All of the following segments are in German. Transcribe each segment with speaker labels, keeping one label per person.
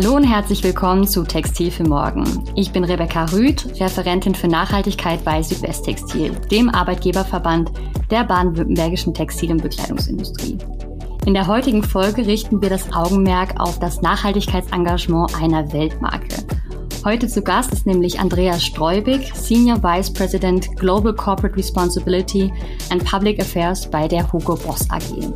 Speaker 1: Hallo und herzlich willkommen zu Textil für Morgen. Ich bin Rebecca Rüth, Referentin für Nachhaltigkeit bei Südwesttextil, dem Arbeitgeberverband der baden-württembergischen Textil- und Bekleidungsindustrie. In der heutigen Folge richten wir das Augenmerk auf das Nachhaltigkeitsengagement einer Weltmarke. Heute zu Gast ist nämlich Andreas Streubig, Senior Vice President Global Corporate Responsibility and Public Affairs bei der Hugo Boss AG.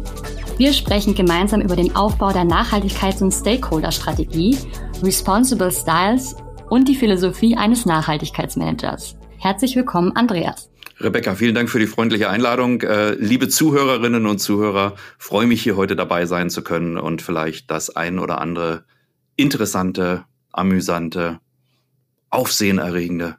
Speaker 1: Wir sprechen gemeinsam über den Aufbau der Nachhaltigkeits- und Stakeholder-Strategie, Responsible Styles und die Philosophie eines Nachhaltigkeitsmanagers. Herzlich willkommen, Andreas.
Speaker 2: Rebecca, vielen Dank für die freundliche Einladung. Äh, liebe Zuhörerinnen und Zuhörer, freue mich hier heute dabei sein zu können und vielleicht das ein oder andere interessante, amüsante, aufsehenerregende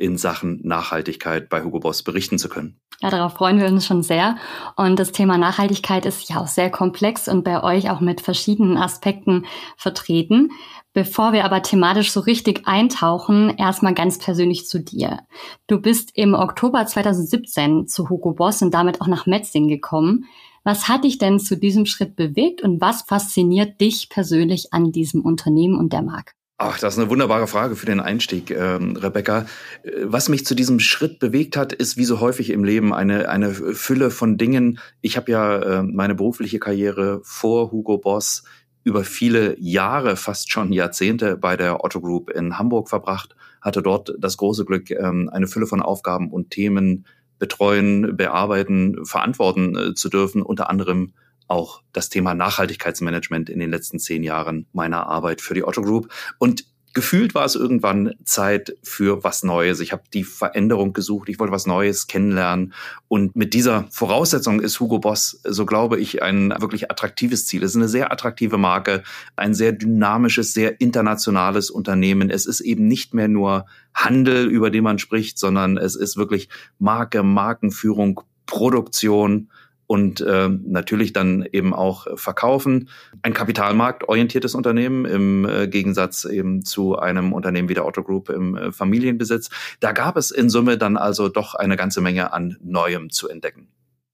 Speaker 2: in Sachen Nachhaltigkeit bei Hugo Boss berichten zu können.
Speaker 1: Ja, darauf freuen wir uns schon sehr. Und das Thema Nachhaltigkeit ist ja auch sehr komplex und bei euch auch mit verschiedenen Aspekten vertreten. Bevor wir aber thematisch so richtig eintauchen, erstmal ganz persönlich zu dir. Du bist im Oktober 2017 zu Hugo Boss und damit auch nach Metzing gekommen. Was hat dich denn zu diesem Schritt bewegt und was fasziniert dich persönlich an diesem Unternehmen und der Marke?
Speaker 2: Ach, das ist eine wunderbare Frage für den Einstieg, ähm, Rebecca. Äh, was mich zu diesem Schritt bewegt hat, ist wie so häufig im Leben eine, eine Fülle von Dingen. Ich habe ja äh, meine berufliche Karriere vor Hugo Boss über viele Jahre, fast schon Jahrzehnte bei der Otto Group in Hamburg verbracht, hatte dort das große Glück, ähm, eine Fülle von Aufgaben und Themen betreuen, bearbeiten, verantworten äh, zu dürfen, unter anderem auch das Thema Nachhaltigkeitsmanagement in den letzten zehn Jahren meiner Arbeit für die Otto Group. Und gefühlt war es irgendwann Zeit für was Neues. Ich habe die Veränderung gesucht, ich wollte was Neues kennenlernen. Und mit dieser Voraussetzung ist Hugo Boss, so glaube ich, ein wirklich attraktives Ziel. Es ist eine sehr attraktive Marke, ein sehr dynamisches, sehr internationales Unternehmen. Es ist eben nicht mehr nur Handel, über den man spricht, sondern es ist wirklich Marke, Markenführung, Produktion, und äh, natürlich dann eben auch verkaufen. Ein kapitalmarktorientiertes Unternehmen im äh, Gegensatz eben zu einem Unternehmen wie der Otto Group im äh, Familienbesitz. Da gab es in Summe dann also doch eine ganze Menge an Neuem zu entdecken.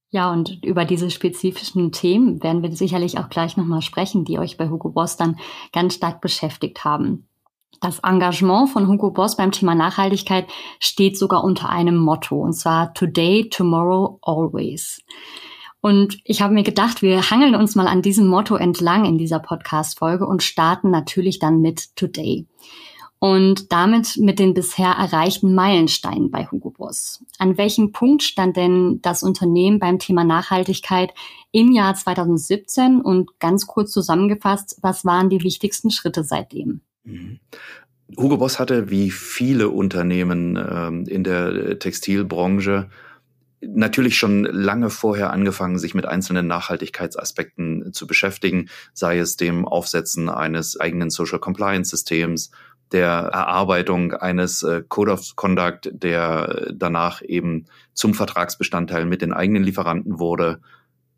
Speaker 1: Ja, und über diese spezifischen Themen werden wir sicherlich auch gleich nochmal sprechen, die euch bei Hugo Boss dann ganz stark beschäftigt haben. Das Engagement von Hugo Boss beim Thema Nachhaltigkeit steht sogar unter einem Motto, und zwar Today, Tomorrow, Always. Und ich habe mir gedacht, wir hangeln uns mal an diesem Motto entlang in dieser Podcast-Folge und starten natürlich dann mit Today. Und damit mit den bisher erreichten Meilensteinen bei Hugo Boss. An welchem Punkt stand denn das Unternehmen beim Thema Nachhaltigkeit im Jahr 2017? Und ganz kurz zusammengefasst, was waren die wichtigsten Schritte seitdem? Mhm.
Speaker 2: Hugo Boss hatte wie viele Unternehmen ähm, in der Textilbranche natürlich schon lange vorher angefangen, sich mit einzelnen Nachhaltigkeitsaspekten zu beschäftigen, sei es dem Aufsetzen eines eigenen Social Compliance Systems, der Erarbeitung eines äh, Code of Conduct, der danach eben zum Vertragsbestandteil mit den eigenen Lieferanten wurde,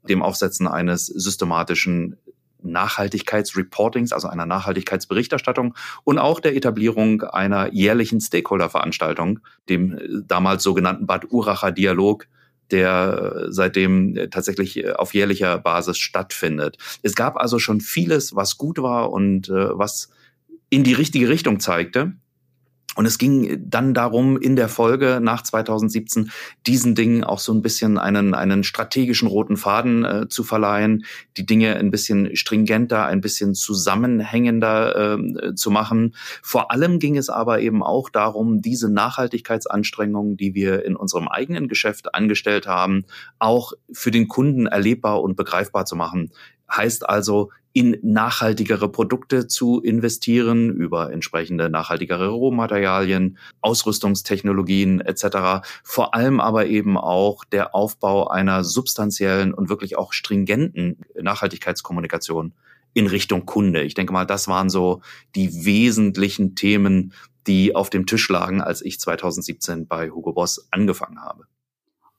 Speaker 2: dem Aufsetzen eines systematischen Nachhaltigkeitsreportings, also einer Nachhaltigkeitsberichterstattung und auch der Etablierung einer jährlichen Stakeholder-Veranstaltung, dem äh, damals sogenannten Bad Uracher Dialog, der seitdem tatsächlich auf jährlicher Basis stattfindet. Es gab also schon vieles, was gut war und äh, was in die richtige Richtung zeigte. Und es ging dann darum, in der Folge nach 2017 diesen Dingen auch so ein bisschen einen, einen strategischen roten Faden äh, zu verleihen, die Dinge ein bisschen stringenter, ein bisschen zusammenhängender äh, zu machen. Vor allem ging es aber eben auch darum, diese Nachhaltigkeitsanstrengungen, die wir in unserem eigenen Geschäft angestellt haben, auch für den Kunden erlebbar und begreifbar zu machen. Heißt also, in nachhaltigere Produkte zu investieren, über entsprechende nachhaltigere Rohmaterialien, Ausrüstungstechnologien etc. Vor allem aber eben auch der Aufbau einer substanziellen und wirklich auch stringenten Nachhaltigkeitskommunikation in Richtung Kunde. Ich denke mal, das waren so die wesentlichen Themen, die auf dem Tisch lagen, als ich 2017 bei Hugo Boss angefangen habe.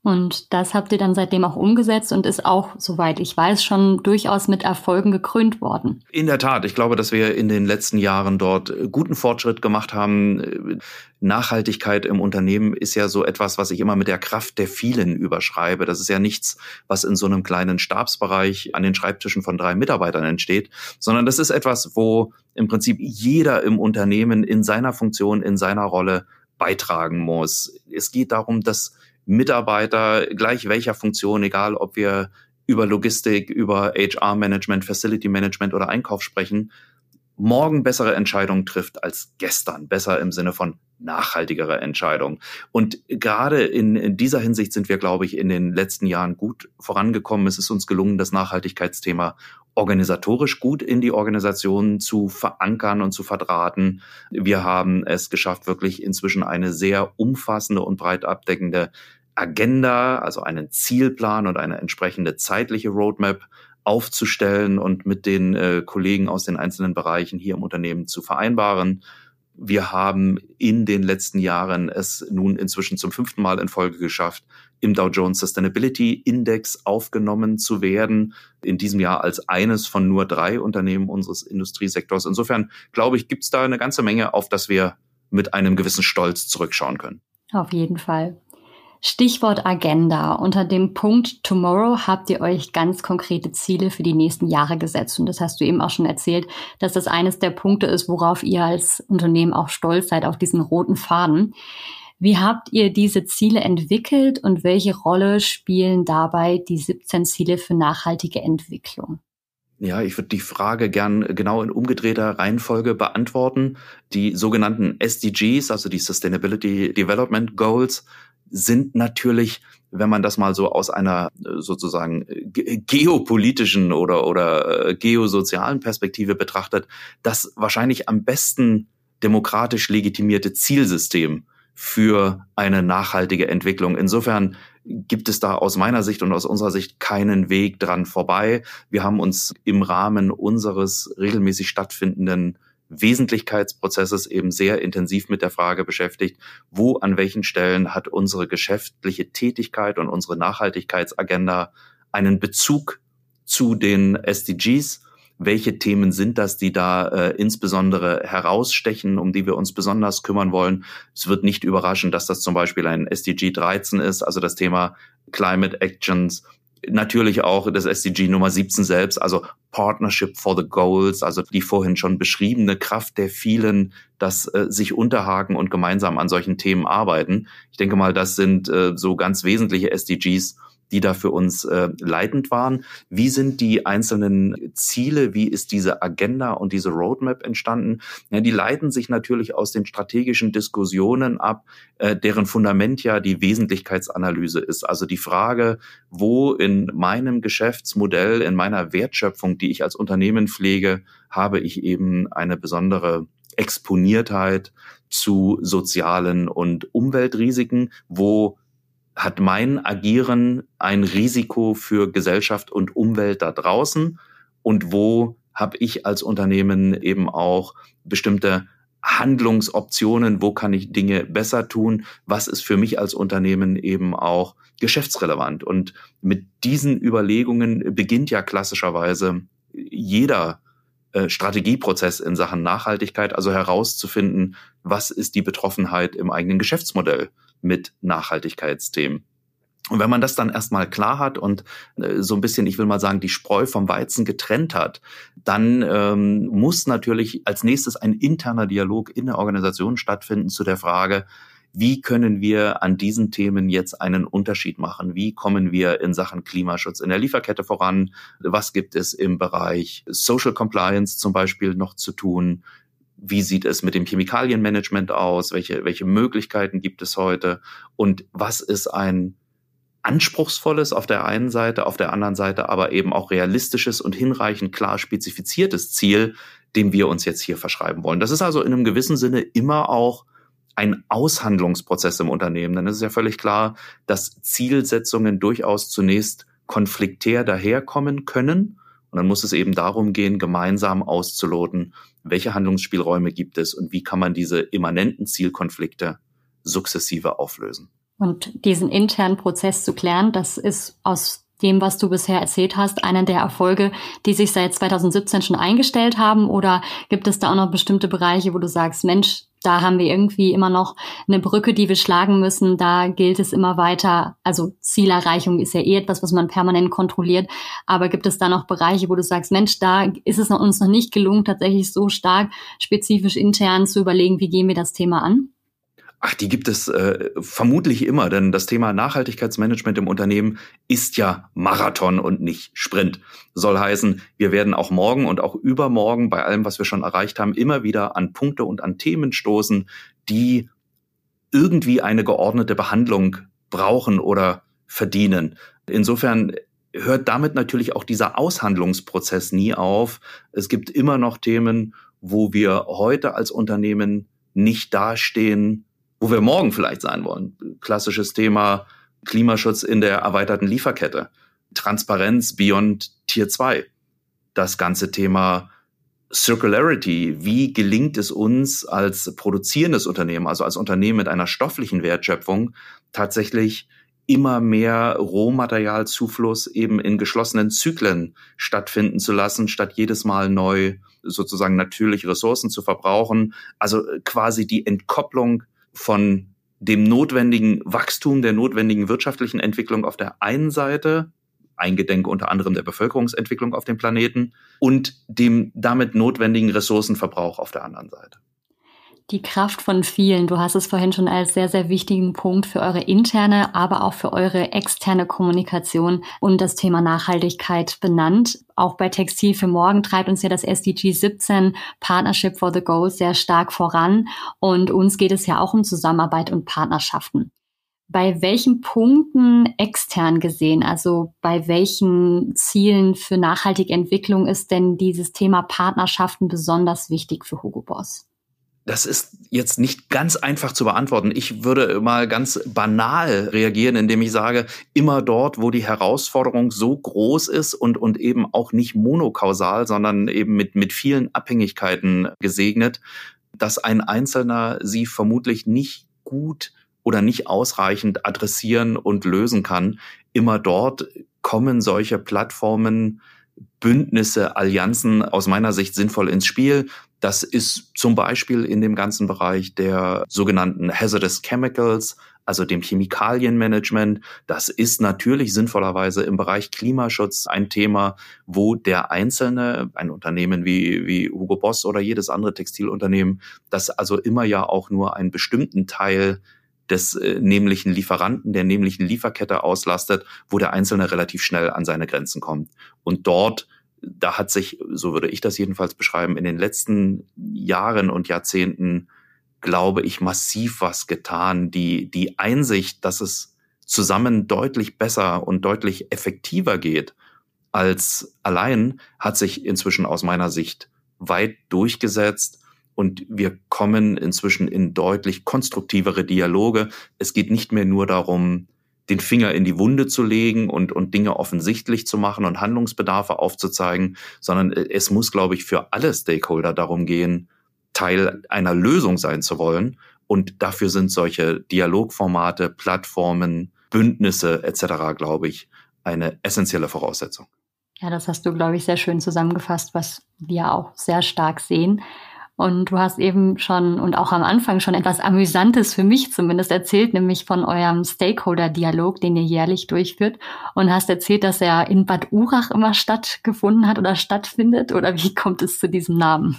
Speaker 1: Und das habt ihr dann seitdem auch umgesetzt und ist auch, soweit ich weiß, schon durchaus mit Erfolgen gekrönt worden.
Speaker 2: In der Tat. Ich glaube, dass wir in den letzten Jahren dort guten Fortschritt gemacht haben. Nachhaltigkeit im Unternehmen ist ja so etwas, was ich immer mit der Kraft der vielen überschreibe. Das ist ja nichts, was in so einem kleinen Stabsbereich an den Schreibtischen von drei Mitarbeitern entsteht, sondern das ist etwas, wo im Prinzip jeder im Unternehmen in seiner Funktion, in seiner Rolle beitragen muss. Es geht darum, dass Mitarbeiter gleich welcher Funktion, egal ob wir über Logistik, über HR-Management, Facility-Management oder Einkauf sprechen, morgen bessere Entscheidungen trifft als gestern. Besser im Sinne von nachhaltigere Entscheidungen. Und gerade in, in, dieser Hinsicht sind wir, glaube ich, in den letzten Jahren gut vorangekommen. Es ist uns gelungen, das Nachhaltigkeitsthema organisatorisch gut in die Organisation zu verankern und zu verdrahten. Wir haben es geschafft, wirklich inzwischen eine sehr umfassende und breit abdeckende Agenda, also einen Zielplan und eine entsprechende zeitliche Roadmap aufzustellen und mit den äh, Kollegen aus den einzelnen Bereichen hier im Unternehmen zu vereinbaren. Wir haben in den letzten Jahren es nun inzwischen zum fünften Mal in Folge geschafft, im Dow Jones Sustainability Index aufgenommen zu werden. In diesem Jahr als eines von nur drei Unternehmen unseres Industriesektors. Insofern glaube ich, gibt es da eine ganze Menge, auf das wir mit einem gewissen Stolz zurückschauen können.
Speaker 1: Auf jeden Fall. Stichwort Agenda. Unter dem Punkt Tomorrow habt ihr euch ganz konkrete Ziele für die nächsten Jahre gesetzt. Und das hast du eben auch schon erzählt, dass das eines der Punkte ist, worauf ihr als Unternehmen auch stolz seid, auf diesen roten Faden. Wie habt ihr diese Ziele entwickelt und welche Rolle spielen dabei die 17 Ziele für nachhaltige Entwicklung?
Speaker 2: Ja, ich würde die Frage gern genau in umgedrehter Reihenfolge beantworten. Die sogenannten SDGs, also die Sustainability Development Goals, sind natürlich, wenn man das mal so aus einer äh, sozusagen äh, geopolitischen oder, oder äh, geosozialen Perspektive betrachtet, das wahrscheinlich am besten demokratisch legitimierte Zielsystem für eine nachhaltige Entwicklung. Insofern gibt es da aus meiner Sicht und aus unserer Sicht keinen Weg dran vorbei. Wir haben uns im Rahmen unseres regelmäßig stattfindenden Wesentlichkeitsprozesses eben sehr intensiv mit der Frage beschäftigt, wo an welchen Stellen hat unsere geschäftliche Tätigkeit und unsere Nachhaltigkeitsagenda einen Bezug zu den SDGs welche Themen sind das, die da äh, insbesondere herausstechen, um die wir uns besonders kümmern wollen. Es wird nicht überraschen, dass das zum Beispiel ein SDG 13 ist, also das Thema Climate Actions natürlich auch das SDG Nummer 17 selbst, also Partnership for the Goals, also die vorhin schon beschriebene Kraft der vielen, dass äh, sich unterhaken und gemeinsam an solchen Themen arbeiten. Ich denke mal, das sind äh, so ganz wesentliche SDGs, die da für uns äh, leitend waren. Wie sind die einzelnen Ziele, wie ist diese Agenda und diese Roadmap entstanden? Ja, die leiten sich natürlich aus den strategischen Diskussionen ab, äh, deren Fundament ja die Wesentlichkeitsanalyse ist. Also die Frage, wo in meinem Geschäftsmodell, in meiner Wertschöpfung, die ich als Unternehmen pflege, habe ich eben eine besondere Exponiertheit zu sozialen und Umweltrisiken, wo hat mein Agieren ein Risiko für Gesellschaft und Umwelt da draußen? Und wo habe ich als Unternehmen eben auch bestimmte Handlungsoptionen, wo kann ich Dinge besser tun, was ist für mich als Unternehmen eben auch geschäftsrelevant. Und mit diesen Überlegungen beginnt ja klassischerweise jeder äh, Strategieprozess in Sachen Nachhaltigkeit, also herauszufinden, was ist die Betroffenheit im eigenen Geschäftsmodell mit Nachhaltigkeitsthemen. Und wenn man das dann erstmal klar hat und äh, so ein bisschen, ich will mal sagen, die Spreu vom Weizen getrennt hat, dann ähm, muss natürlich als nächstes ein interner Dialog in der Organisation stattfinden zu der Frage, wie können wir an diesen Themen jetzt einen Unterschied machen? Wie kommen wir in Sachen Klimaschutz in der Lieferkette voran? Was gibt es im Bereich Social Compliance zum Beispiel noch zu tun? Wie sieht es mit dem Chemikalienmanagement aus? Welche, welche Möglichkeiten gibt es heute? Und was ist ein anspruchsvolles auf der einen Seite, auf der anderen Seite aber eben auch realistisches und hinreichend klar spezifiziertes Ziel, dem wir uns jetzt hier verschreiben wollen. Das ist also in einem gewissen Sinne immer auch ein Aushandlungsprozess im Unternehmen. Denn es ist ja völlig klar, dass Zielsetzungen durchaus zunächst konfliktär daherkommen können Und dann muss es eben darum gehen, gemeinsam auszuloten, welche Handlungsspielräume gibt es und wie kann man diese immanenten Zielkonflikte sukzessive auflösen.
Speaker 1: Und diesen internen Prozess zu klären, das ist aus dem, was du bisher erzählt hast, einer der Erfolge, die sich seit 2017 schon eingestellt haben? Oder gibt es da auch noch bestimmte Bereiche, wo du sagst, Mensch, da haben wir irgendwie immer noch eine Brücke, die wir schlagen müssen. Da gilt es immer weiter. Also Zielerreichung ist ja eh etwas, was man permanent kontrolliert. Aber gibt es da noch Bereiche, wo du sagst, Mensch, da ist es uns noch nicht gelungen, tatsächlich so stark spezifisch intern zu überlegen, wie gehen wir das Thema an?
Speaker 2: Ach, die gibt es äh, vermutlich immer, denn das Thema Nachhaltigkeitsmanagement im Unternehmen ist ja Marathon und nicht Sprint. Soll heißen, wir werden auch morgen und auch übermorgen bei allem, was wir schon erreicht haben, immer wieder an Punkte und an Themen stoßen, die irgendwie eine geordnete Behandlung brauchen oder verdienen. Insofern hört damit natürlich auch dieser Aushandlungsprozess nie auf. Es gibt immer noch Themen, wo wir heute als Unternehmen nicht dastehen, wo wir morgen vielleicht sein wollen. Klassisches Thema Klimaschutz in der erweiterten Lieferkette, Transparenz beyond Tier 2, das ganze Thema Circularity, wie gelingt es uns als produzierendes Unternehmen, also als Unternehmen mit einer stofflichen Wertschöpfung, tatsächlich immer mehr Rohmaterialzufluss eben in geschlossenen Zyklen stattfinden zu lassen, statt jedes Mal neu sozusagen natürliche Ressourcen zu verbrauchen. Also quasi die Entkopplung von dem notwendigen Wachstum, der notwendigen wirtschaftlichen Entwicklung auf der einen Seite, eingedenk unter anderem der Bevölkerungsentwicklung auf dem Planeten, und dem damit notwendigen Ressourcenverbrauch auf der anderen Seite.
Speaker 1: Die Kraft von vielen. Du hast es vorhin schon als sehr, sehr wichtigen Punkt für eure interne, aber auch für eure externe Kommunikation und das Thema Nachhaltigkeit benannt. Auch bei Textil für Morgen treibt uns ja das SDG 17 Partnership for the Goals sehr stark voran. Und uns geht es ja auch um Zusammenarbeit und Partnerschaften. Bei welchen Punkten extern gesehen, also bei welchen Zielen für nachhaltige Entwicklung ist denn dieses Thema Partnerschaften besonders wichtig für Hugo Boss?
Speaker 2: Das ist jetzt nicht ganz einfach zu beantworten. Ich würde mal ganz banal reagieren, indem ich sage, immer dort, wo die Herausforderung so groß ist und, und eben auch nicht monokausal, sondern eben mit, mit vielen Abhängigkeiten gesegnet, dass ein Einzelner sie vermutlich nicht gut oder nicht ausreichend adressieren und lösen kann. Immer dort kommen solche Plattformen Bündnisse, Allianzen aus meiner Sicht sinnvoll ins Spiel. Das ist zum Beispiel in dem ganzen Bereich der sogenannten Hazardous Chemicals, also dem Chemikalienmanagement. Das ist natürlich sinnvollerweise im Bereich Klimaschutz ein Thema, wo der Einzelne, ein Unternehmen wie, wie Hugo Boss oder jedes andere Textilunternehmen, das also immer ja auch nur einen bestimmten Teil des äh, nämlichen Lieferanten, der nämlichen Lieferkette auslastet, wo der Einzelne relativ schnell an seine Grenzen kommt. Und dort da hat sich, so würde ich das jedenfalls beschreiben, in den letzten Jahren und Jahrzehnten, glaube ich, massiv was getan. Die, die Einsicht, dass es zusammen deutlich besser und deutlich effektiver geht als allein, hat sich inzwischen aus meiner Sicht weit durchgesetzt. Und wir kommen inzwischen in deutlich konstruktivere Dialoge. Es geht nicht mehr nur darum, den Finger in die Wunde zu legen und, und Dinge offensichtlich zu machen und Handlungsbedarfe aufzuzeigen, sondern äh, es muss, glaube ich, für alle Stakeholder darum gehen, Teil einer Lösung sein zu wollen. Und dafür sind solche Dialogformate, Plattformen, Bündnisse etc., glaube ich, eine essentielle Voraussetzung.
Speaker 1: Ja, das hast du, glaube ich, sehr schön zusammengefasst, was wir auch sehr stark sehen. Und du hast eben schon und auch am Anfang schon etwas Amüsantes für mich zumindest erzählt, nämlich von eurem Stakeholder-Dialog, den ihr jährlich durchführt. Und hast erzählt, dass er in Bad Urach immer stattgefunden hat oder stattfindet. Oder wie kommt es zu diesem Namen?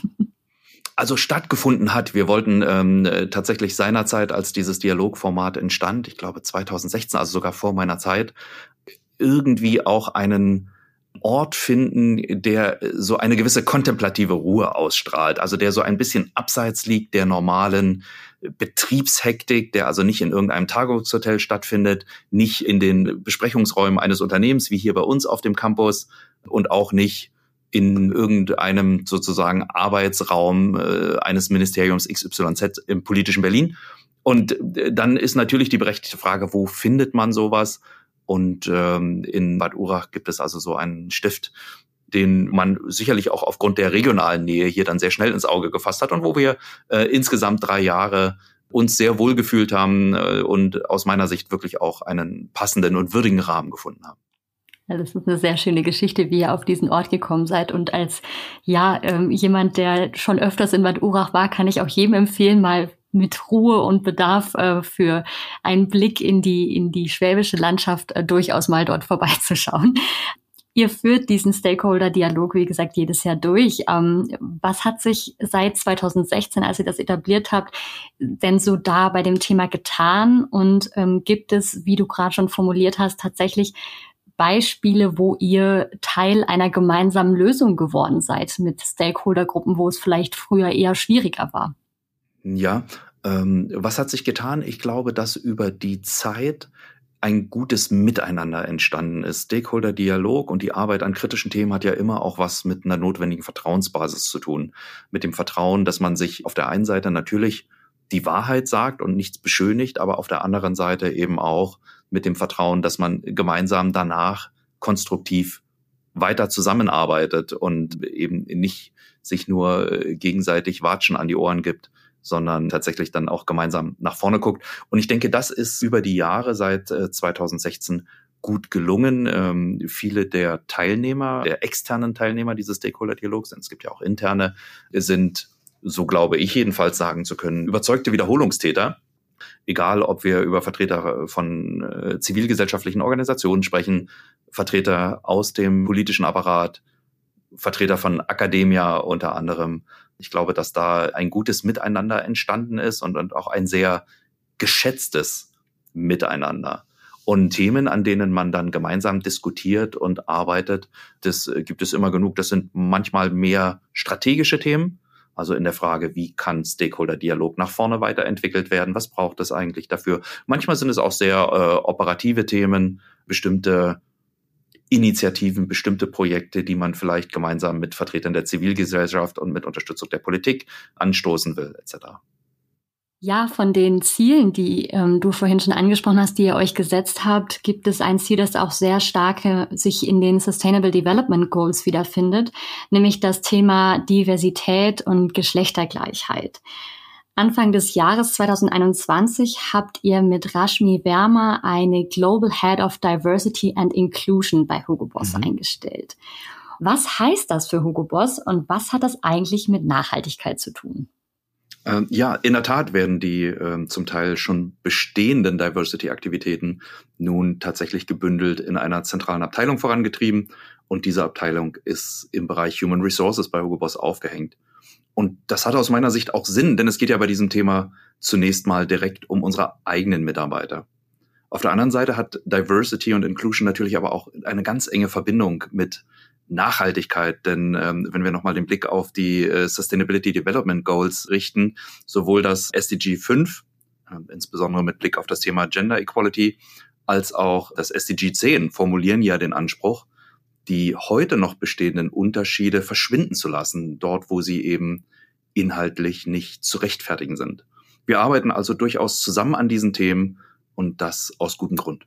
Speaker 2: Also stattgefunden hat. Wir wollten ähm, tatsächlich seinerzeit, als dieses Dialogformat entstand, ich glaube 2016, also sogar vor meiner Zeit, irgendwie auch einen Ort finden, der so eine gewisse kontemplative Ruhe ausstrahlt, also der so ein bisschen abseits liegt der normalen Betriebshektik, der also nicht in irgendeinem Tagungshotel stattfindet, nicht in den Besprechungsräumen eines Unternehmens wie hier bei uns auf dem Campus und auch nicht in irgendeinem sozusagen Arbeitsraum äh, eines Ministeriums XYZ im politischen Berlin. Und äh, dann ist natürlich die berechtigte Frage, wo findet man sowas? Und ähm, in Bad Urach gibt es also so einen Stift, den man sicherlich auch aufgrund der regionalen Nähe hier dann sehr schnell ins Auge gefasst hat und wo wir äh, insgesamt drei Jahre uns sehr wohl gefühlt haben äh, und aus meiner Sicht wirklich auch einen passenden und würdigen Rahmen gefunden haben.
Speaker 1: Ja, das ist eine sehr schöne Geschichte, wie ihr auf diesen Ort gekommen seid. Und als ja ähm, jemand, der schon öfters in Bad Urach war, kann ich auch jedem empfehlen, mal mit Ruhe und Bedarf äh, für einen Blick in die in die schwäbische Landschaft äh, durchaus mal dort vorbeizuschauen. Ihr führt diesen Stakeholder-Dialog, wie gesagt, jedes Jahr durch. Ähm, was hat sich seit 2016, als ihr das etabliert habt, denn so da bei dem Thema getan? Und ähm, gibt es, wie du gerade schon formuliert hast, tatsächlich Beispiele, wo ihr Teil einer gemeinsamen Lösung geworden seid mit Stakeholdergruppen, wo es vielleicht früher eher schwieriger war?
Speaker 2: Ja, ähm, was hat sich getan? Ich glaube, dass über die Zeit ein gutes Miteinander entstanden ist. Stakeholder-Dialog und die Arbeit an kritischen Themen hat ja immer auch was mit einer notwendigen Vertrauensbasis zu tun. Mit dem Vertrauen, dass man sich auf der einen Seite natürlich die Wahrheit sagt und nichts beschönigt, aber auf der anderen Seite eben auch mit dem Vertrauen, dass man gemeinsam danach konstruktiv weiter zusammenarbeitet und eben nicht sich nur äh, gegenseitig Watschen an die Ohren gibt, sondern tatsächlich dann auch gemeinsam nach vorne guckt. Und ich denke, das ist über die Jahre seit 2016 äh, gut gelungen. Ähm, viele der Teilnehmer, der externen Teilnehmer dieses Stakeholder-Dialogs, denn es gibt ja auch interne, sind, so glaube ich jedenfalls sagen zu können, überzeugte Wiederholungstäter. Egal, ob wir über Vertreter von äh, zivilgesellschaftlichen Organisationen sprechen, Vertreter aus dem politischen Apparat, Vertreter von Akademia unter anderem, ich glaube, dass da ein gutes Miteinander entstanden ist und, und auch ein sehr geschätztes Miteinander. Und Themen, an denen man dann gemeinsam diskutiert und arbeitet, das äh, gibt es immer genug. Das sind manchmal mehr strategische Themen. Also in der Frage, wie kann Stakeholder-Dialog nach vorne weiterentwickelt werden? Was braucht es eigentlich dafür? Manchmal sind es auch sehr äh, operative Themen, bestimmte Initiativen, bestimmte Projekte, die man vielleicht gemeinsam mit Vertretern der Zivilgesellschaft und mit Unterstützung der Politik anstoßen will, etc.
Speaker 1: Ja, von den Zielen, die ähm, du vorhin schon angesprochen hast, die ihr euch gesetzt habt, gibt es ein Ziel, das auch sehr stark sich in den Sustainable Development Goals wiederfindet, nämlich das Thema Diversität und Geschlechtergleichheit. Anfang des Jahres 2021 habt ihr mit Rashmi Verma eine Global Head of Diversity and Inclusion bei Hugo Boss mhm. eingestellt. Was heißt das für Hugo Boss und was hat das eigentlich mit Nachhaltigkeit zu tun?
Speaker 2: Ähm, ja, in der Tat werden die äh, zum Teil schon bestehenden Diversity-Aktivitäten nun tatsächlich gebündelt in einer zentralen Abteilung vorangetrieben. Und diese Abteilung ist im Bereich Human Resources bei Hugo Boss aufgehängt. Und das hat aus meiner Sicht auch Sinn, denn es geht ja bei diesem Thema zunächst mal direkt um unsere eigenen Mitarbeiter. Auf der anderen Seite hat Diversity und Inclusion natürlich aber auch eine ganz enge Verbindung mit Nachhaltigkeit, denn ähm, wenn wir nochmal den Blick auf die äh, Sustainability Development Goals richten, sowohl das SDG 5, äh, insbesondere mit Blick auf das Thema Gender Equality, als auch das SDG 10 formulieren ja den Anspruch, die heute noch bestehenden Unterschiede verschwinden zu lassen, dort wo sie eben inhaltlich nicht zu rechtfertigen sind. Wir arbeiten also durchaus zusammen an diesen Themen und das aus gutem Grund.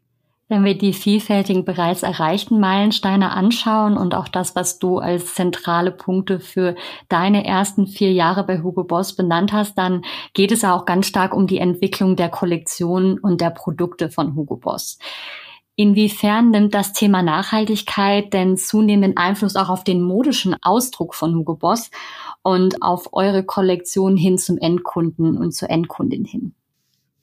Speaker 1: Wenn wir die vielfältigen bereits erreichten Meilensteine anschauen und auch das, was du als zentrale Punkte für deine ersten vier Jahre bei Hugo Boss benannt hast, dann geht es ja auch ganz stark um die Entwicklung der Kollektion und der Produkte von Hugo Boss. Inwiefern nimmt das Thema Nachhaltigkeit denn zunehmenden Einfluss auch auf den modischen Ausdruck von Hugo Boss und auf eure Kollektion hin zum Endkunden und zur Endkundin hin?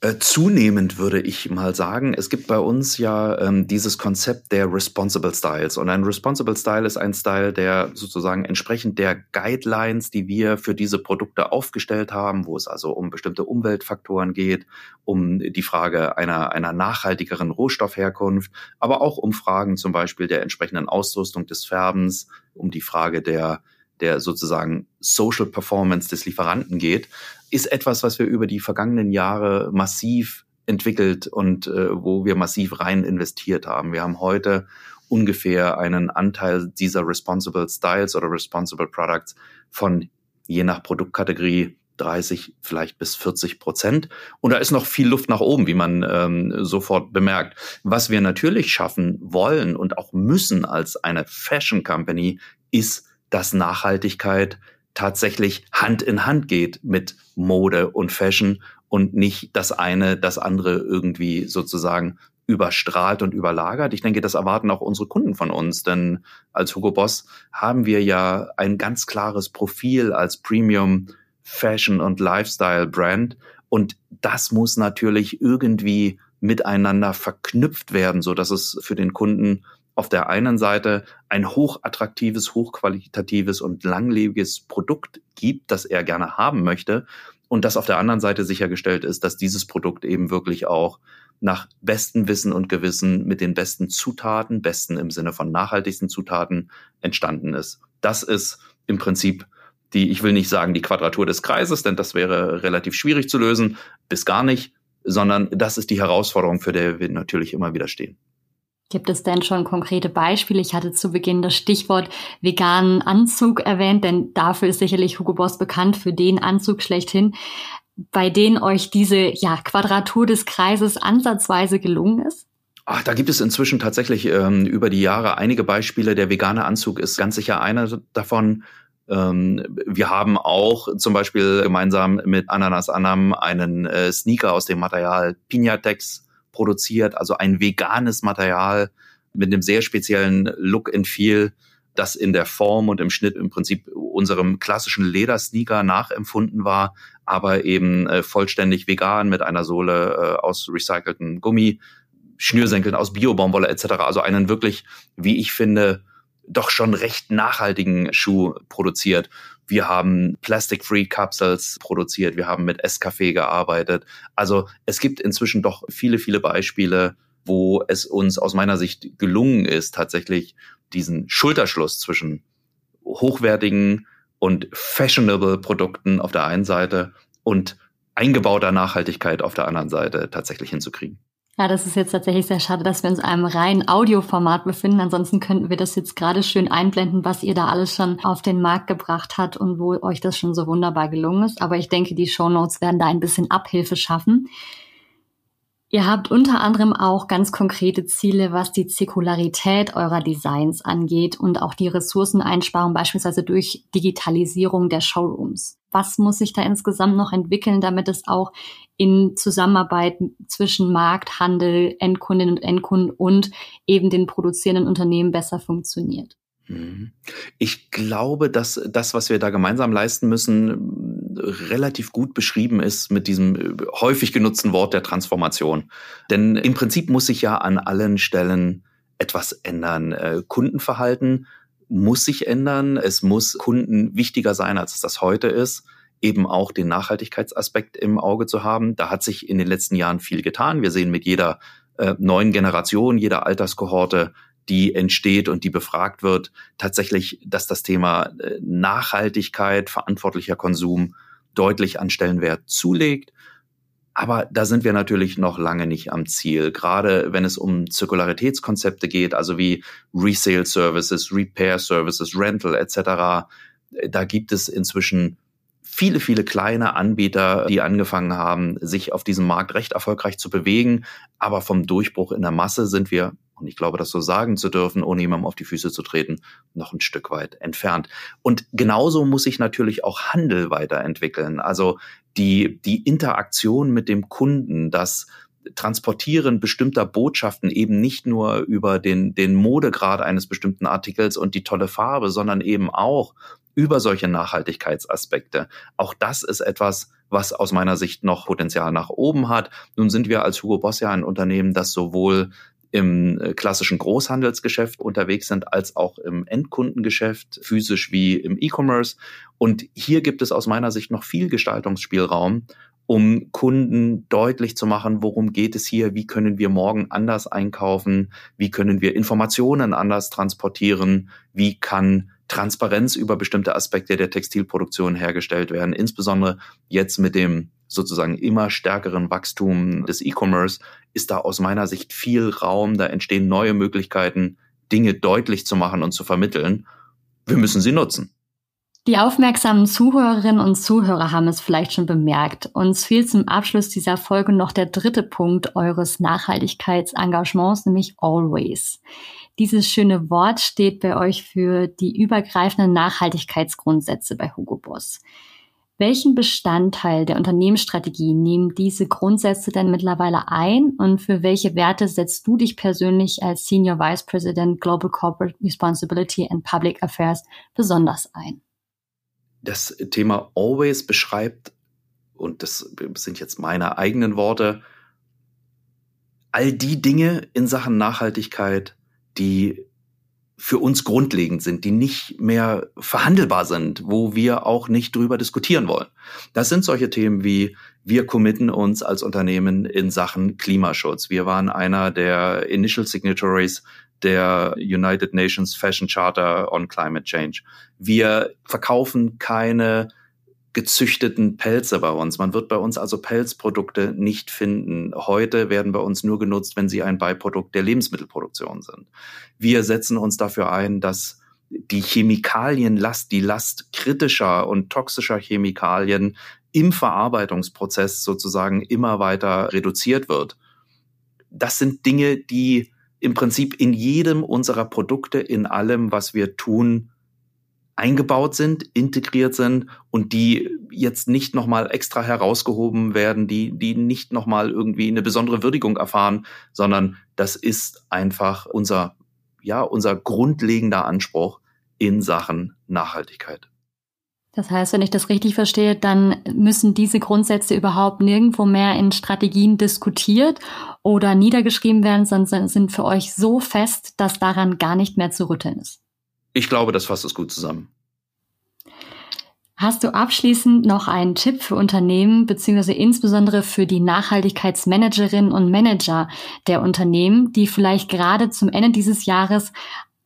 Speaker 2: Äh, zunehmend würde ich mal sagen, es gibt bei uns ja ähm, dieses Konzept der Responsible Styles. Und ein Responsible Style ist ein Style, der sozusagen entsprechend der Guidelines, die wir für diese Produkte aufgestellt haben, wo es also um bestimmte Umweltfaktoren geht, um die Frage einer, einer nachhaltigeren Rohstoffherkunft, aber auch um Fragen zum Beispiel der entsprechenden Ausrüstung des Färbens, um die Frage der der sozusagen Social Performance des Lieferanten geht, ist etwas, was wir über die vergangenen Jahre massiv entwickelt und äh, wo wir massiv rein investiert haben. Wir haben heute ungefähr einen Anteil dieser Responsible Styles oder Responsible Products von je nach Produktkategorie 30, vielleicht bis 40 Prozent. Und da ist noch viel Luft nach oben, wie man ähm, sofort bemerkt. Was wir natürlich schaffen wollen und auch müssen als eine Fashion Company, ist, dass Nachhaltigkeit tatsächlich Hand in Hand geht mit Mode und Fashion und nicht das eine das andere irgendwie sozusagen überstrahlt und überlagert. Ich denke, das erwarten auch unsere Kunden von uns, denn als Hugo Boss haben wir ja ein ganz klares Profil als Premium Fashion und Lifestyle Brand und das muss natürlich irgendwie miteinander verknüpft werden, so dass es für den Kunden auf der einen Seite ein hochattraktives, hochqualitatives und langlebiges Produkt gibt, das er gerne haben möchte und dass auf der anderen Seite sichergestellt ist, dass dieses Produkt eben wirklich auch nach bestem Wissen und Gewissen mit den besten Zutaten, besten im Sinne von nachhaltigsten Zutaten entstanden ist. Das ist im Prinzip die, ich will nicht sagen die Quadratur des Kreises, denn das wäre relativ schwierig zu lösen, bis gar nicht, sondern das ist die Herausforderung, für der wir natürlich immer wieder stehen.
Speaker 1: Gibt es denn schon konkrete Beispiele? Ich hatte zu Beginn das Stichwort veganen Anzug erwähnt, denn dafür ist sicherlich Hugo Boss bekannt für den Anzug schlechthin bei denen euch diese ja, Quadratur des Kreises ansatzweise gelungen ist?
Speaker 2: Ach, da gibt es inzwischen tatsächlich ähm, über die Jahre einige Beispiele. Der vegane Anzug ist ganz sicher einer davon. Ähm, wir haben auch zum Beispiel gemeinsam mit Ananas Anam einen äh, Sneaker aus dem Material Pinatex produziert, also ein veganes Material mit einem sehr speziellen Look and Feel, das in der Form und im Schnitt im Prinzip unserem klassischen Ledersneaker nachempfunden war, aber eben äh, vollständig vegan mit einer Sohle äh, aus recyceltem Gummi, Schnürsenkeln aus Biobaumwolle etc. Also einen wirklich, wie ich finde, doch schon recht nachhaltigen Schuh produziert. Wir haben Plastic-Free Capsules produziert, wir haben mit Escafé gearbeitet. Also es gibt inzwischen doch viele, viele Beispiele, wo es uns aus meiner Sicht gelungen ist, tatsächlich diesen Schulterschluss zwischen hochwertigen, und fashionable Produkten auf der einen Seite und eingebauter Nachhaltigkeit auf der anderen Seite tatsächlich hinzukriegen.
Speaker 1: Ja, das ist jetzt tatsächlich sehr schade, dass wir uns in einem reinen Audioformat befinden. Ansonsten könnten wir das jetzt gerade schön einblenden, was ihr da alles schon auf den Markt gebracht habt und wo euch das schon so wunderbar gelungen ist. Aber ich denke, die Show Notes werden da ein bisschen Abhilfe schaffen. Ihr habt unter anderem auch ganz konkrete Ziele, was die Zirkularität eurer Designs angeht und auch die Ressourceneinsparung beispielsweise durch Digitalisierung der Showrooms. Was muss sich da insgesamt noch entwickeln, damit es auch in Zusammenarbeit zwischen Markt, Handel, Endkundinnen und Endkunden und eben den produzierenden Unternehmen besser funktioniert?
Speaker 2: Mhm. Ich glaube, dass das, was wir da gemeinsam leisten müssen, relativ gut beschrieben ist mit diesem häufig genutzten Wort der Transformation. Denn im Prinzip muss sich ja an allen Stellen etwas ändern. Äh, Kundenverhalten muss sich ändern. Es muss Kunden wichtiger sein, als es das heute ist eben auch den Nachhaltigkeitsaspekt im Auge zu haben. Da hat sich in den letzten Jahren viel getan. Wir sehen mit jeder äh, neuen Generation, jeder Alterskohorte, die entsteht und die befragt wird, tatsächlich, dass das Thema äh, Nachhaltigkeit, verantwortlicher Konsum deutlich an Stellenwert zulegt. Aber da sind wir natürlich noch lange nicht am Ziel. Gerade wenn es um Zirkularitätskonzepte geht, also wie Resale Services, Repair Services, Rental etc., da gibt es inzwischen viele, viele kleine Anbieter, die angefangen haben, sich auf diesem Markt recht erfolgreich zu bewegen. Aber vom Durchbruch in der Masse sind wir und ich glaube, das so sagen zu dürfen, ohne jemandem auf die Füße zu treten, noch ein Stück weit entfernt. Und genauso muss sich natürlich auch Handel weiterentwickeln. Also die, die Interaktion mit dem Kunden, das Transportieren bestimmter Botschaften eben nicht nur über den, den Modegrad eines bestimmten Artikels und die tolle Farbe, sondern eben auch über solche Nachhaltigkeitsaspekte. Auch das ist etwas, was aus meiner Sicht noch Potenzial nach oben hat. Nun sind wir als Hugo Boss ja ein Unternehmen, das sowohl im äh, klassischen Großhandelsgeschäft unterwegs sind, als auch im Endkundengeschäft, physisch wie im E-Commerce. Und hier gibt es aus meiner Sicht noch viel Gestaltungsspielraum, um Kunden deutlich zu machen, worum geht es hier, wie können wir morgen anders einkaufen, wie können wir Informationen anders transportieren, wie kann Transparenz über bestimmte Aspekte der Textilproduktion hergestellt werden, insbesondere jetzt mit dem sozusagen immer stärkeren Wachstum des E-Commerce ist da aus meiner Sicht viel Raum, da entstehen neue Möglichkeiten, Dinge deutlich zu machen und zu vermitteln. Wir müssen sie nutzen.
Speaker 1: Die aufmerksamen Zuhörerinnen und Zuhörer haben es vielleicht schon bemerkt. Uns fehlt zum Abschluss dieser Folge noch der dritte Punkt eures Nachhaltigkeitsengagements, nämlich Always. Dieses schöne Wort steht bei euch für die übergreifenden Nachhaltigkeitsgrundsätze bei Hugo Boss. Welchen Bestandteil der Unternehmensstrategie nehmen diese Grundsätze denn mittlerweile ein und für welche Werte setzt du dich persönlich als Senior Vice President Global Corporate Responsibility and Public Affairs besonders ein?
Speaker 2: das Thema Always beschreibt, und das sind jetzt meine eigenen Worte, all die Dinge in Sachen Nachhaltigkeit, die für uns grundlegend sind, die nicht mehr verhandelbar sind, wo wir auch nicht drüber diskutieren wollen. Das sind solche Themen wie wir committen uns als Unternehmen in Sachen Klimaschutz. Wir waren einer der Initial Signatories der United Nations Fashion Charter on Climate Change. Wir verkaufen keine gezüchteten Pelze bei uns. Man wird bei uns also Pelzprodukte nicht finden. Heute werden bei uns nur genutzt, wenn sie ein Beiprodukt der Lebensmittelproduktion sind. Wir setzen uns dafür ein, dass die Chemikalienlast, die Last kritischer und toxischer Chemikalien im Verarbeitungsprozess sozusagen immer weiter reduziert wird. Das sind Dinge, die im Prinzip in jedem unserer Produkte, in allem, was wir tun, eingebaut sind, integriert sind und die jetzt nicht nochmal extra herausgehoben werden, die, die nicht nochmal irgendwie eine besondere Würdigung erfahren, sondern das ist einfach unser, ja, unser grundlegender Anspruch in Sachen Nachhaltigkeit.
Speaker 1: Das heißt, wenn ich das richtig verstehe, dann müssen diese Grundsätze überhaupt nirgendwo mehr in Strategien diskutiert oder niedergeschrieben werden, sondern sind für euch so fest, dass daran gar nicht mehr zu rütteln ist.
Speaker 2: Ich glaube, das fasst es gut zusammen.
Speaker 1: Hast du abschließend noch einen Tipp für Unternehmen beziehungsweise insbesondere für die Nachhaltigkeitsmanagerinnen und Manager der Unternehmen, die vielleicht gerade zum Ende dieses Jahres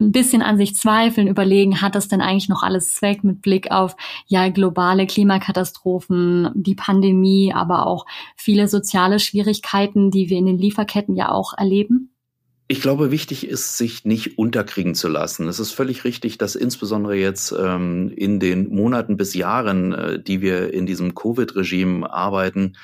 Speaker 1: ein bisschen an sich zweifeln, überlegen, hat das denn eigentlich noch alles Zweck mit Blick auf ja globale Klimakatastrophen, die Pandemie, aber auch viele soziale Schwierigkeiten, die wir in den Lieferketten ja auch erleben?
Speaker 2: Ich glaube, wichtig ist, sich nicht unterkriegen zu lassen. Es ist völlig richtig, dass insbesondere jetzt ähm, in den Monaten bis Jahren, äh, die wir in diesem Covid-Regime arbeiten,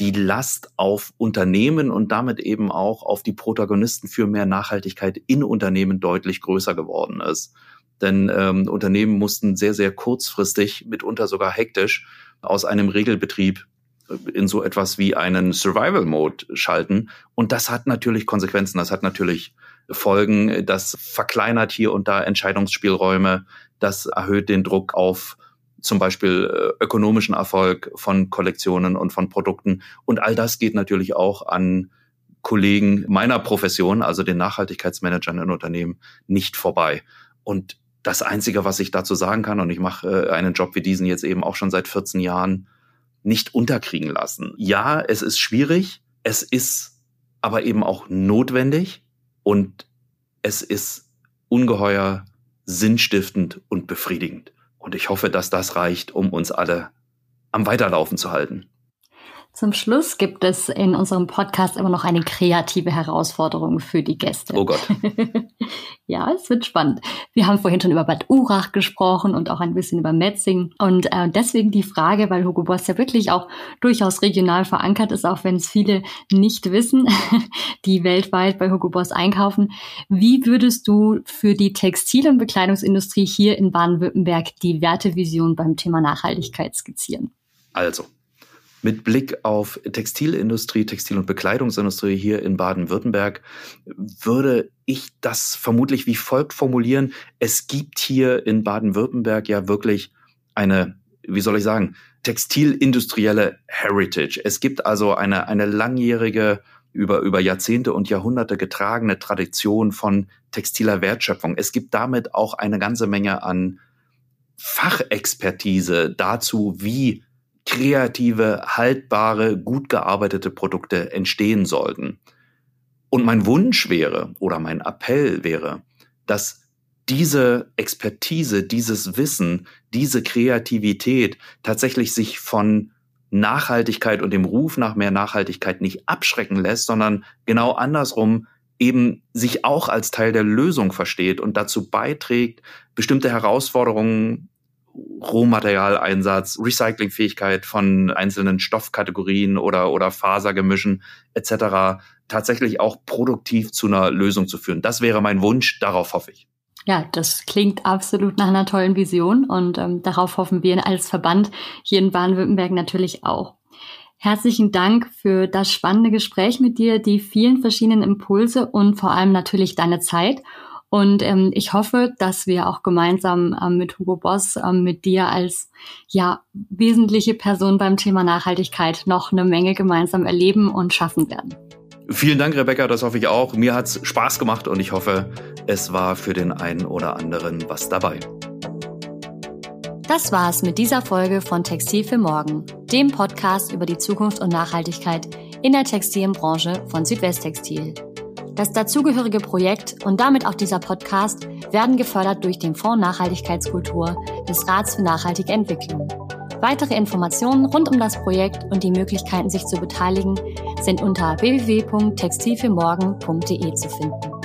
Speaker 2: die Last auf Unternehmen und damit eben auch auf die Protagonisten für mehr Nachhaltigkeit in Unternehmen deutlich größer geworden ist. Denn ähm, Unternehmen mussten sehr, sehr kurzfristig, mitunter sogar hektisch, aus einem Regelbetrieb in so etwas wie einen Survival-Mode schalten. Und das hat natürlich Konsequenzen, das hat natürlich Folgen, das verkleinert hier und da Entscheidungsspielräume, das erhöht den Druck auf zum Beispiel äh, ökonomischen Erfolg von Kollektionen und von Produkten. Und all das geht natürlich auch an Kollegen meiner Profession, also den Nachhaltigkeitsmanagern in Unternehmen, nicht vorbei. Und das Einzige, was ich dazu sagen kann, und ich mache äh, einen Job wie diesen jetzt eben auch schon seit 14 Jahren, nicht unterkriegen lassen. Ja, es ist schwierig, es ist aber eben auch notwendig und es ist ungeheuer sinnstiftend und befriedigend. Und ich hoffe, dass das reicht, um uns alle am Weiterlaufen zu halten.
Speaker 1: Zum Schluss gibt es in unserem Podcast immer noch eine kreative Herausforderung für die Gäste.
Speaker 2: Oh Gott.
Speaker 1: ja, es wird spannend. Wir haben vorhin schon über Bad Urach gesprochen und auch ein bisschen über Metzing. Und äh, deswegen die Frage, weil Hugo Boss ja wirklich auch durchaus regional verankert ist, auch wenn es viele nicht wissen, die weltweit bei Hugo Boss einkaufen. Wie würdest du für die Textil- und Bekleidungsindustrie hier in Baden-Württemberg die Wertevision beim Thema Nachhaltigkeit skizzieren?
Speaker 2: Also, mit Blick auf Textilindustrie, Textil- und Bekleidungsindustrie hier in Baden-Württemberg würde ich das vermutlich wie folgt formulieren. Es gibt hier in Baden-Württemberg ja wirklich eine, wie soll ich sagen, textilindustrielle Heritage. Es gibt also eine, eine langjährige, über, über Jahrzehnte und Jahrhunderte getragene Tradition von textiler Wertschöpfung. Es gibt damit auch eine ganze Menge an Fachexpertise dazu, wie kreative, haltbare, gut gearbeitete Produkte entstehen sollten. Und mein Wunsch wäre oder mein Appell wäre, dass diese Expertise, dieses Wissen, diese Kreativität tatsächlich sich von Nachhaltigkeit und dem Ruf nach mehr Nachhaltigkeit nicht abschrecken lässt, sondern genau andersrum eben sich auch als Teil der Lösung versteht und dazu beiträgt, bestimmte Herausforderungen Rohmaterialeinsatz, Recyclingfähigkeit von einzelnen Stoffkategorien oder, oder Fasergemischen etc. tatsächlich auch produktiv zu einer Lösung zu führen. Das wäre mein Wunsch, darauf hoffe ich.
Speaker 1: Ja, das klingt absolut nach einer tollen Vision und ähm, darauf hoffen wir als Verband hier in Baden-Württemberg natürlich auch. Herzlichen Dank für das spannende Gespräch mit dir, die vielen verschiedenen Impulse und vor allem natürlich deine Zeit. Und ähm, ich hoffe, dass wir auch gemeinsam ähm, mit Hugo Boss, ähm, mit dir als ja wesentliche Person beim Thema Nachhaltigkeit noch eine Menge gemeinsam erleben und schaffen werden.
Speaker 2: Vielen Dank, Rebecca, das hoffe ich auch. Mir hat's Spaß gemacht und ich hoffe, es war für den einen oder anderen was dabei.
Speaker 1: Das war's mit dieser Folge von Textil für Morgen, dem Podcast über die Zukunft und Nachhaltigkeit in der Textilbranche von Südwesttextil. Das dazugehörige Projekt und damit auch dieser Podcast werden gefördert durch den Fonds Nachhaltigkeitskultur des Rats für nachhaltige Entwicklung. Weitere Informationen rund um das Projekt und die Möglichkeiten, sich zu beteiligen, sind unter www.textilfürmorgen.de zu finden.